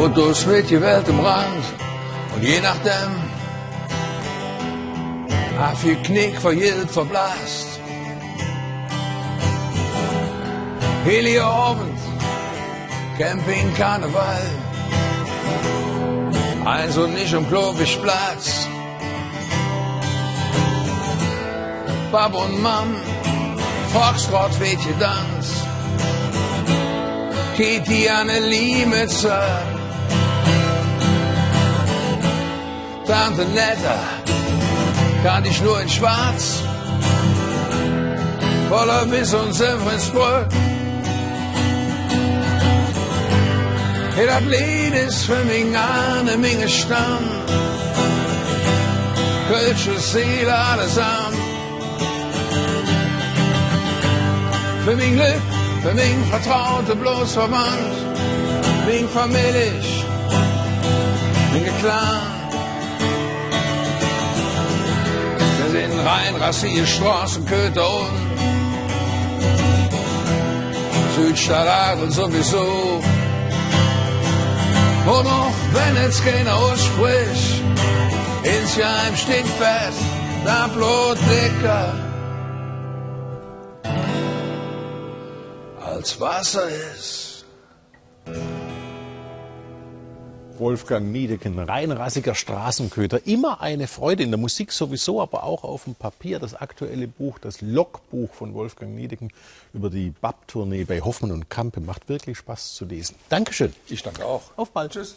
Fotos mit die Welt im Rand und je nachdem, a viel Knick verhielt verblasst. Heliabend, Camping, Karneval, also nicht um Platz. Bab und Mam, Foxtrot, Fädchen, Tanz, Kitty, Anne, Limetzer, Tante Netta, kann ich nur in Schwarz, voller Biss und Senfensbrück. Hey, dat Lied ist für mich eine Menge Stamm, Kölsche Seele allesamt. Für mich Glück, für mich Vertraute bloß verwandt, wegen Familie, wegen Clan. Rein rassige Straßenköter und Südstadtadel sowieso. Und auch wenn jetzt keiner ausspricht, insgeheim steht fest, da Blut dicker als Wasser ist. Wolfgang Niedeken, reinrassiger Straßenköter. Immer eine Freude in der Musik sowieso, aber auch auf dem Papier. Das aktuelle Buch, das Logbuch von Wolfgang Niedeken über die BAP-Tournee bei Hoffmann und Kampe macht wirklich Spaß zu lesen. Dankeschön. Ich danke auch. Auf bald. Tschüss.